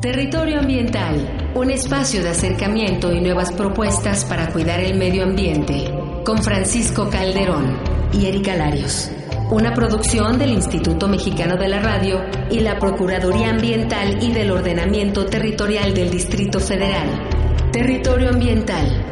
Territorio Ambiental, un espacio de acercamiento y nuevas propuestas para cuidar el medio ambiente, con Francisco Calderón y Erika Larios. Una producción del Instituto Mexicano de la Radio y la Procuraduría Ambiental y del Ordenamiento Territorial del Distrito Federal. Territorio Ambiental,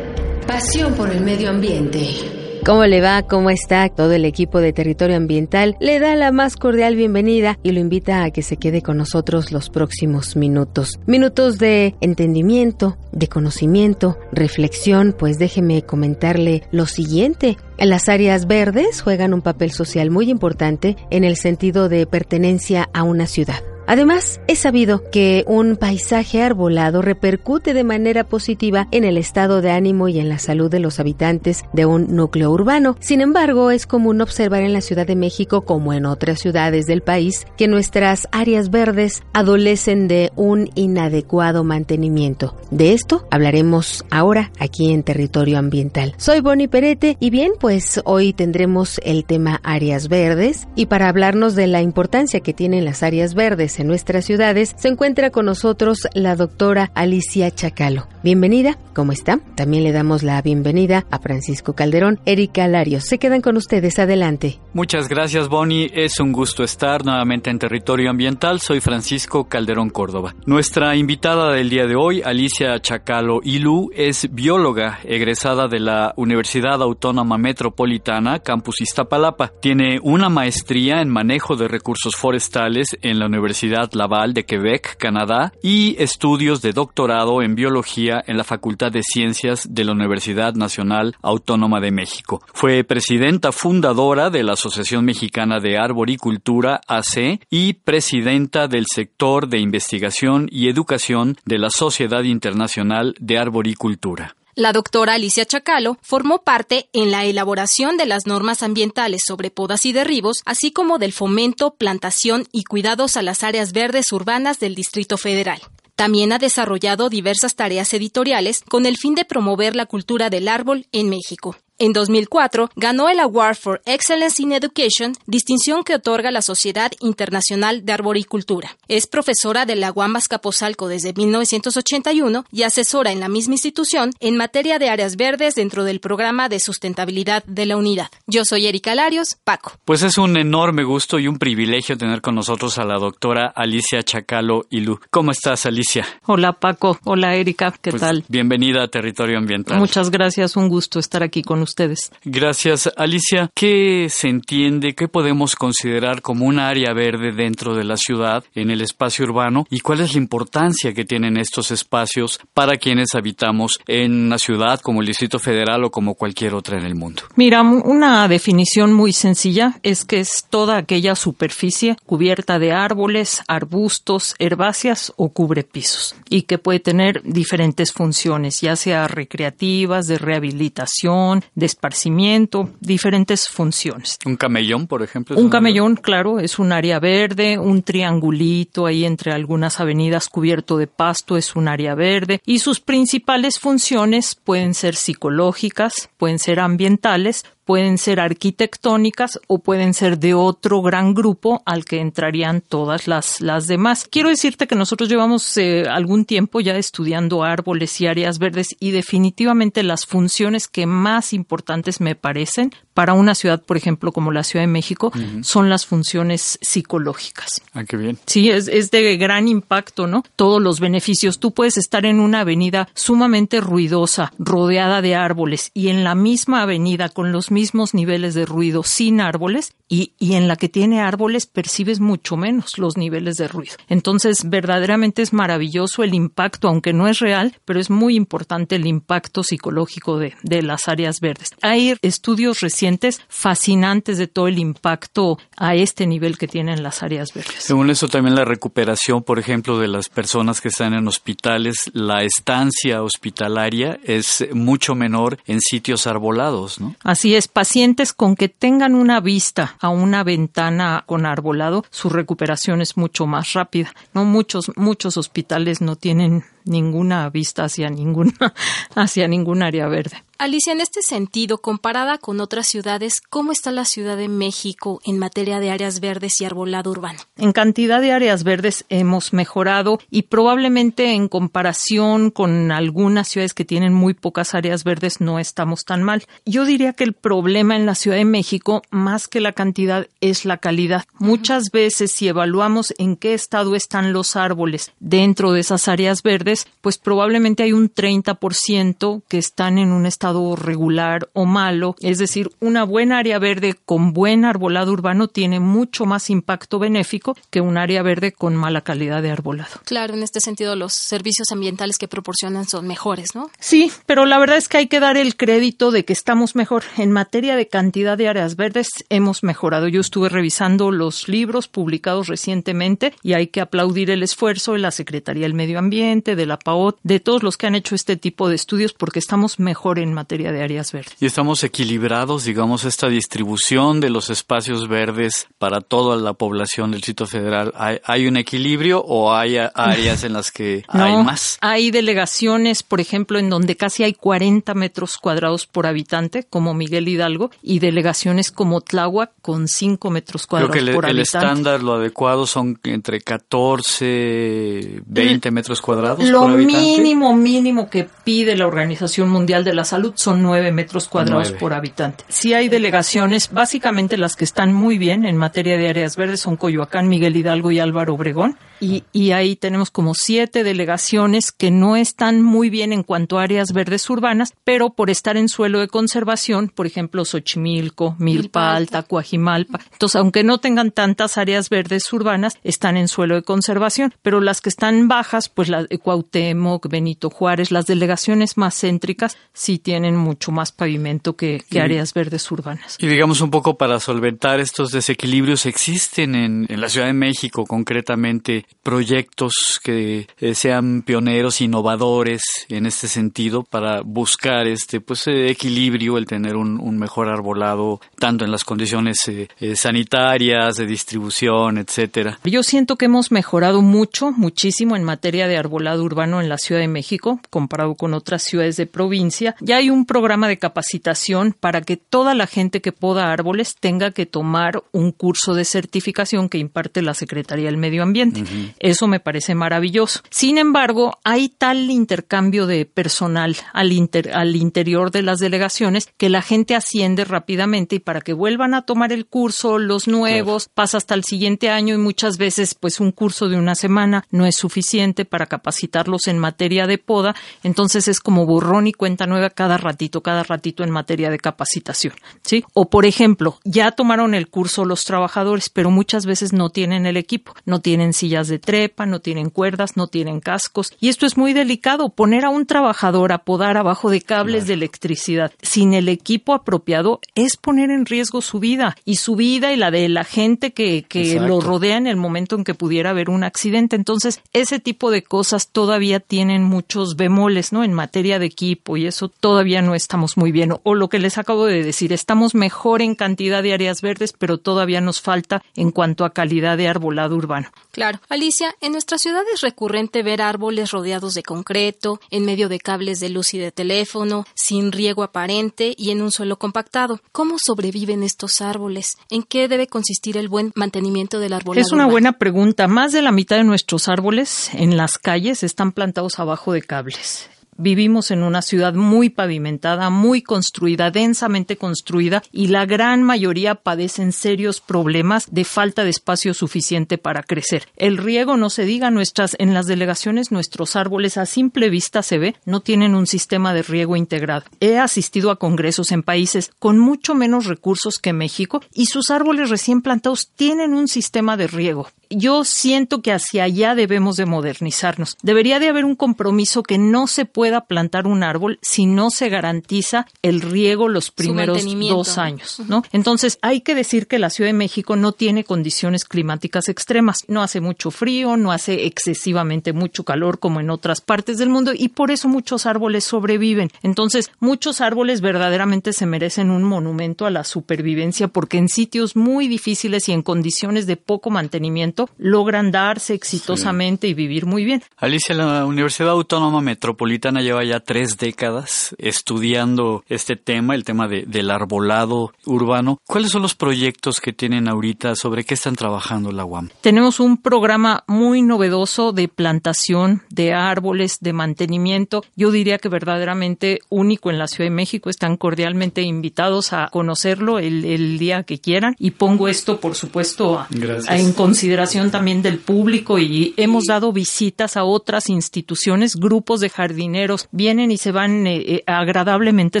pasión por el medio ambiente. ¿Cómo le va? ¿Cómo está? Todo el equipo de Territorio Ambiental le da la más cordial bienvenida y lo invita a que se quede con nosotros los próximos minutos. Minutos de entendimiento, de conocimiento, reflexión, pues déjeme comentarle lo siguiente. Las áreas verdes juegan un papel social muy importante en el sentido de pertenencia a una ciudad. Además, es sabido que un paisaje arbolado repercute de manera positiva en el estado de ánimo y en la salud de los habitantes de un núcleo urbano. Sin embargo, es común observar en la Ciudad de México, como en otras ciudades del país, que nuestras áreas verdes adolecen de un inadecuado mantenimiento. De esto hablaremos ahora aquí en Territorio Ambiental. Soy Bonnie Perete y bien, pues hoy tendremos el tema áreas verdes y para hablarnos de la importancia que tienen las áreas verdes en nuestras ciudades, se encuentra con nosotros la doctora Alicia Chacalo. Bienvenida, ¿cómo está? También le damos la bienvenida a Francisco Calderón, Erika Larios. Se quedan con ustedes, adelante. Muchas gracias, Bonnie. Es un gusto estar nuevamente en Territorio Ambiental. Soy Francisco Calderón Córdoba. Nuestra invitada del día de hoy, Alicia Chacalo Ilú, es bióloga egresada de la Universidad Autónoma Metropolitana, Campus Iztapalapa. Tiene una maestría en manejo de recursos forestales en la Universidad Laval de Quebec, Canadá, y estudios de doctorado en biología en la Facultad de Ciencias de la Universidad Nacional Autónoma de México. Fue presidenta fundadora de la Asociación Mexicana de Arboricultura, AC, y presidenta del sector de investigación y educación de la Sociedad Internacional de Arboricultura. La doctora Alicia Chacalo formó parte en la elaboración de las normas ambientales sobre podas y derribos, así como del fomento, plantación y cuidados a las áreas verdes urbanas del Distrito Federal. También ha desarrollado diversas tareas editoriales con el fin de promover la cultura del árbol en México. En 2004 ganó el Award for Excellence in Education, distinción que otorga la Sociedad Internacional de Arboricultura. Es profesora de la Guambas Capozalco desde 1981 y asesora en la misma institución en materia de áreas verdes dentro del programa de sustentabilidad de la unidad. Yo soy Erika Larios, Paco. Pues es un enorme gusto y un privilegio tener con nosotros a la doctora Alicia Chacalo Ilú. ¿Cómo estás, Alicia? Hola, Paco. Hola, Erika. ¿Qué pues tal? Bienvenida a Territorio Ambiental. Muchas gracias. Un gusto estar aquí con ustedes. Gracias, Alicia. ¿Qué se entiende, qué podemos considerar como un área verde dentro de la ciudad, en el espacio urbano, y cuál es la importancia que tienen estos espacios para quienes habitamos en una ciudad como el Distrito Federal o como cualquier otra en el mundo? Mira, una definición muy sencilla es que es toda aquella superficie cubierta de árboles, arbustos, herbáceas o cubrepisos, y que puede tener diferentes funciones, ya sea recreativas, de rehabilitación, de esparcimiento, diferentes funciones. ¿Un camellón, por ejemplo? Un camellón, claro, es un área verde, un triangulito ahí entre algunas avenidas cubierto de pasto es un área verde y sus principales funciones pueden ser psicológicas, pueden ser ambientales, pueden ser arquitectónicas o pueden ser de otro gran grupo al que entrarían todas las, las demás. Quiero decirte que nosotros llevamos eh, algún tiempo ya estudiando árboles y áreas verdes y definitivamente las funciones que más importantes me parecen para una ciudad, por ejemplo, como la Ciudad de México, son las funciones psicológicas. Ah, qué bien. Sí, es, es de gran impacto, ¿no? Todos los beneficios. Tú puedes estar en una avenida sumamente ruidosa, rodeada de árboles, y en la misma avenida con los mismos niveles de ruido sin árboles, y, y en la que tiene árboles percibes mucho menos los niveles de ruido. Entonces, verdaderamente es maravilloso el impacto, aunque no es real, pero es muy importante el impacto psicológico de, de las áreas verdes. Hay estudios recientes fascinantes de todo el impacto a este nivel que tienen las áreas verdes. Según eso también la recuperación, por ejemplo, de las personas que están en hospitales, la estancia hospitalaria es mucho menor en sitios arbolados, ¿no? Así es, pacientes con que tengan una vista a una ventana con arbolado, su recuperación es mucho más rápida. No muchos muchos hospitales no tienen ninguna vista hacia ninguna hacia ningún área verde. Alicia, en este sentido, comparada con otras ciudades, ¿cómo está la Ciudad de México en materia de áreas verdes y arbolado urbano? En cantidad de áreas verdes hemos mejorado y probablemente en comparación con algunas ciudades que tienen muy pocas áreas verdes no estamos tan mal. Yo diría que el problema en la Ciudad de México, más que la cantidad, es la calidad. Muchas veces si evaluamos en qué estado están los árboles dentro de esas áreas verdes, pues probablemente hay un 30% que están en un estado regular o malo. Es decir, una buena área verde con buen arbolado urbano tiene mucho más impacto benéfico que un área verde con mala calidad de arbolado. Claro, en este sentido los servicios ambientales que proporcionan son mejores, ¿no? Sí, pero la verdad es que hay que dar el crédito de que estamos mejor. En materia de cantidad de áreas verdes hemos mejorado. Yo estuve revisando los libros publicados recientemente y hay que aplaudir el esfuerzo de la Secretaría del Medio Ambiente, de la PAOT, de todos los que han hecho este tipo de estudios porque estamos mejor en materia de áreas verdes. Y estamos equilibrados, digamos, esta distribución de los espacios verdes para toda la población del sitio federal. ¿Hay, un equilibrio o hay áreas en las que hay más? Hay delegaciones, por ejemplo, en donde casi hay 40 metros cuadrados por habitante, como Miguel Hidalgo, y delegaciones como Tláhuac con 5 metros cuadrados Creo que por el, habitante. El estándar, lo adecuado son entre 14, 20 metros cuadrados lo por habitante. mínimo, mínimo que pide la Organización Mundial de la Salud son 9 metros cuadrados por habitante. Sí hay delegaciones, básicamente las que están muy bien en materia de áreas verdes son Coyoacán, Miguel Hidalgo y Álvaro Obregón. Y, y, ahí tenemos como siete delegaciones que no están muy bien en cuanto a áreas verdes urbanas, pero por estar en suelo de conservación, por ejemplo, Xochimilco, Milpa Alta, Coajimalpa. Entonces, aunque no tengan tantas áreas verdes urbanas, están en suelo de conservación, pero las que están bajas, pues la de Cuauhtémoc, Benito Juárez, las delegaciones más céntricas sí tienen mucho más pavimento que, que áreas verdes urbanas. Y digamos un poco para solventar estos desequilibrios, existen en, en la Ciudad de México concretamente proyectos que eh, sean pioneros, innovadores en este sentido para buscar este pues eh, equilibrio, el tener un, un, mejor arbolado tanto en las condiciones eh, sanitarias, de distribución, etcétera. Yo siento que hemos mejorado mucho, muchísimo en materia de arbolado urbano en la Ciudad de México comparado con otras ciudades de provincia. Ya hay un programa de capacitación para que toda la gente que poda árboles tenga que tomar un curso de certificación que imparte la Secretaría del Medio Ambiente. Uh -huh. Eso me parece maravilloso. Sin embargo, hay tal intercambio de personal al, inter al interior de las delegaciones que la gente asciende rápidamente y para que vuelvan a tomar el curso, los nuevos, claro. pasa hasta el siguiente año y muchas veces pues un curso de una semana no es suficiente para capacitarlos en materia de poda. Entonces es como borrón y cuenta nueva cada ratito, cada ratito en materia de capacitación. ¿sí? O por ejemplo, ya tomaron el curso los trabajadores, pero muchas veces no tienen el equipo, no tienen sillas de trepa, no tienen cuerdas, no tienen cascos. Y esto es muy delicado, poner a un trabajador a podar abajo de cables claro. de electricidad sin el equipo apropiado es poner en riesgo su vida y su vida y la de la gente que, que lo rodea en el momento en que pudiera haber un accidente. Entonces, ese tipo de cosas todavía tienen muchos bemoles, ¿no? En materia de equipo y eso todavía no estamos muy bien. O lo que les acabo de decir, estamos mejor en cantidad de áreas verdes, pero todavía nos falta en cuanto a calidad de arbolado urbano. Claro. Alicia, en nuestra ciudad es recurrente ver árboles rodeados de concreto, en medio de cables de luz y de teléfono, sin riego aparente y en un suelo compactado. ¿Cómo sobreviven estos árboles? ¿En qué debe consistir el buen mantenimiento del arbolado? Es una urbano? buena pregunta. Más de la mitad de nuestros árboles en las calles están plantados abajo de cables. Vivimos en una ciudad muy pavimentada, muy construida, densamente construida y la gran mayoría padecen serios problemas de falta de espacio suficiente para crecer. El riego, no se diga, nuestras en las delegaciones nuestros árboles a simple vista se ve no tienen un sistema de riego integrado. He asistido a congresos en países con mucho menos recursos que México y sus árboles recién plantados tienen un sistema de riego. Yo siento que hacia allá debemos de modernizarnos. Debería de haber un compromiso que no se pueda plantar un árbol si no se garantiza el riego los primeros dos años, ¿no? Entonces, hay que decir que la Ciudad de México no tiene condiciones climáticas extremas. No hace mucho frío, no hace excesivamente mucho calor como en otras partes del mundo y por eso muchos árboles sobreviven. Entonces, muchos árboles verdaderamente se merecen un monumento a la supervivencia porque en sitios muy difíciles y en condiciones de poco mantenimiento logran darse exitosamente sí. y vivir muy bien. Alicia, la Universidad Autónoma Metropolitana mexicana lleva ya tres décadas estudiando este tema, el tema del arbolado urbano. ¿Cuáles son los proyectos que tienen ahorita? ¿Sobre qué están trabajando la UAM? Tenemos un programa muy novedoso de plantación de árboles, de mantenimiento. Yo diría que verdaderamente único en la Ciudad de México. Están cordialmente invitados a conocerlo el, día que quieran. Y pongo esto, por supuesto, en consideración también del público y hemos dado visitas a otras instituciones, grupos de jardineros vienen y se van eh, eh, agradablemente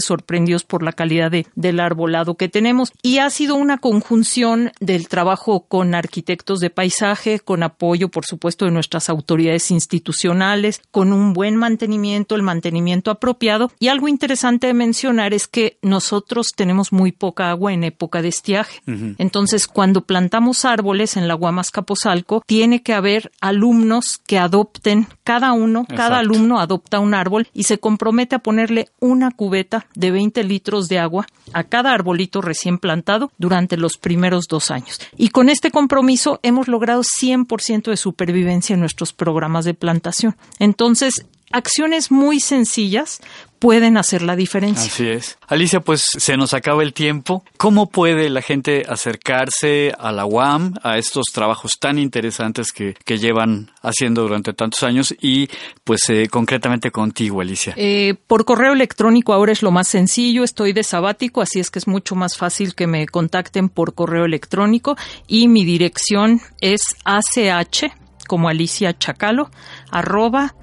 sorprendidos por la calidad de, del arbolado que tenemos. Y ha sido una conjunción del trabajo con arquitectos de paisaje, con apoyo, por supuesto, de nuestras autoridades institucionales, con un buen mantenimiento, el mantenimiento apropiado. Y algo interesante de mencionar es que nosotros tenemos muy poca agua en época de estiaje. Entonces, cuando plantamos árboles en la Guamas Capozalco, tiene que haber alumnos que adopten, cada uno, cada alumno adopta un árbol y se compromete a ponerle una cubeta de 20 litros de agua a cada arbolito recién plantado durante los primeros dos años. Y con este compromiso hemos logrado 100% de supervivencia en nuestros programas de plantación. Entonces, acciones muy sencillas pueden hacer la diferencia. Así es. Alicia, pues se nos acaba el tiempo. ¿Cómo puede la gente acercarse a la UAM, a estos trabajos tan interesantes que, llevan haciendo durante tantos años y pues eh, concretamente contigo, Alicia? Eh, por correo electrónico ahora es lo más sencillo. Estoy de sabático, así es que es mucho más fácil que me contacten por correo electrónico y mi dirección es ach como Alicia Chacalo arroba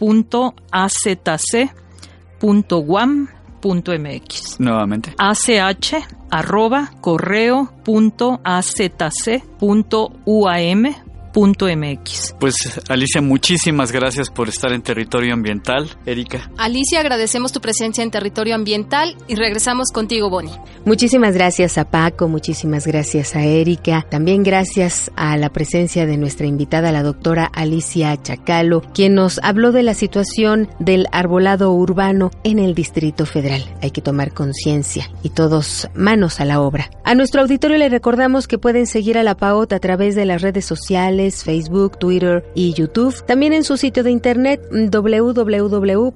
correo.azc.guam.mx. Nuevamente. ACH arroba MX. Pues Alicia, muchísimas gracias por estar en Territorio Ambiental. Erika. Alicia, agradecemos tu presencia en Territorio Ambiental y regresamos contigo, Bonnie. Muchísimas gracias a Paco, muchísimas gracias a Erika, también gracias a la presencia de nuestra invitada, la doctora Alicia Chacalo, quien nos habló de la situación del arbolado urbano en el Distrito Federal. Hay que tomar conciencia y todos manos a la obra. A nuestro auditorio le recordamos que pueden seguir a la PAOT a través de las redes sociales Facebook, Twitter y YouTube. También en su sitio de internet www.paot.mx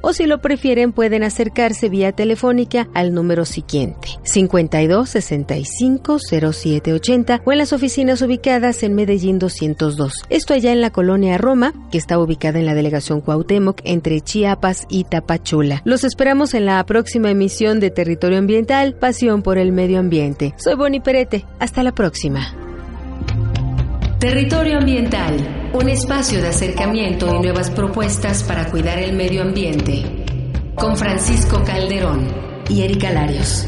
o si lo prefieren pueden acercarse vía telefónica al número siguiente 52 65 07 80 o en las oficinas ubicadas en Medellín 202. Esto allá en la colonia Roma, que está ubicada en la delegación Cuauhtémoc entre Chiapas y Tapachula. Los esperamos en la próxima emisión de Territorio Ambiental, Pasión por el Medio Ambiente. Soy Bonnie Perete. Hasta la próxima. Territorio Ambiental, un espacio de acercamiento y nuevas propuestas para cuidar el medio ambiente. Con Francisco Calderón y Erika Larios.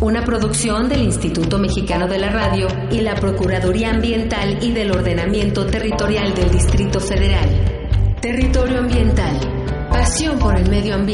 Una producción del Instituto Mexicano de la Radio y la Procuraduría Ambiental y del Ordenamiento Territorial del Distrito Federal. Territorio Ambiental. Pasión por el medio ambiente.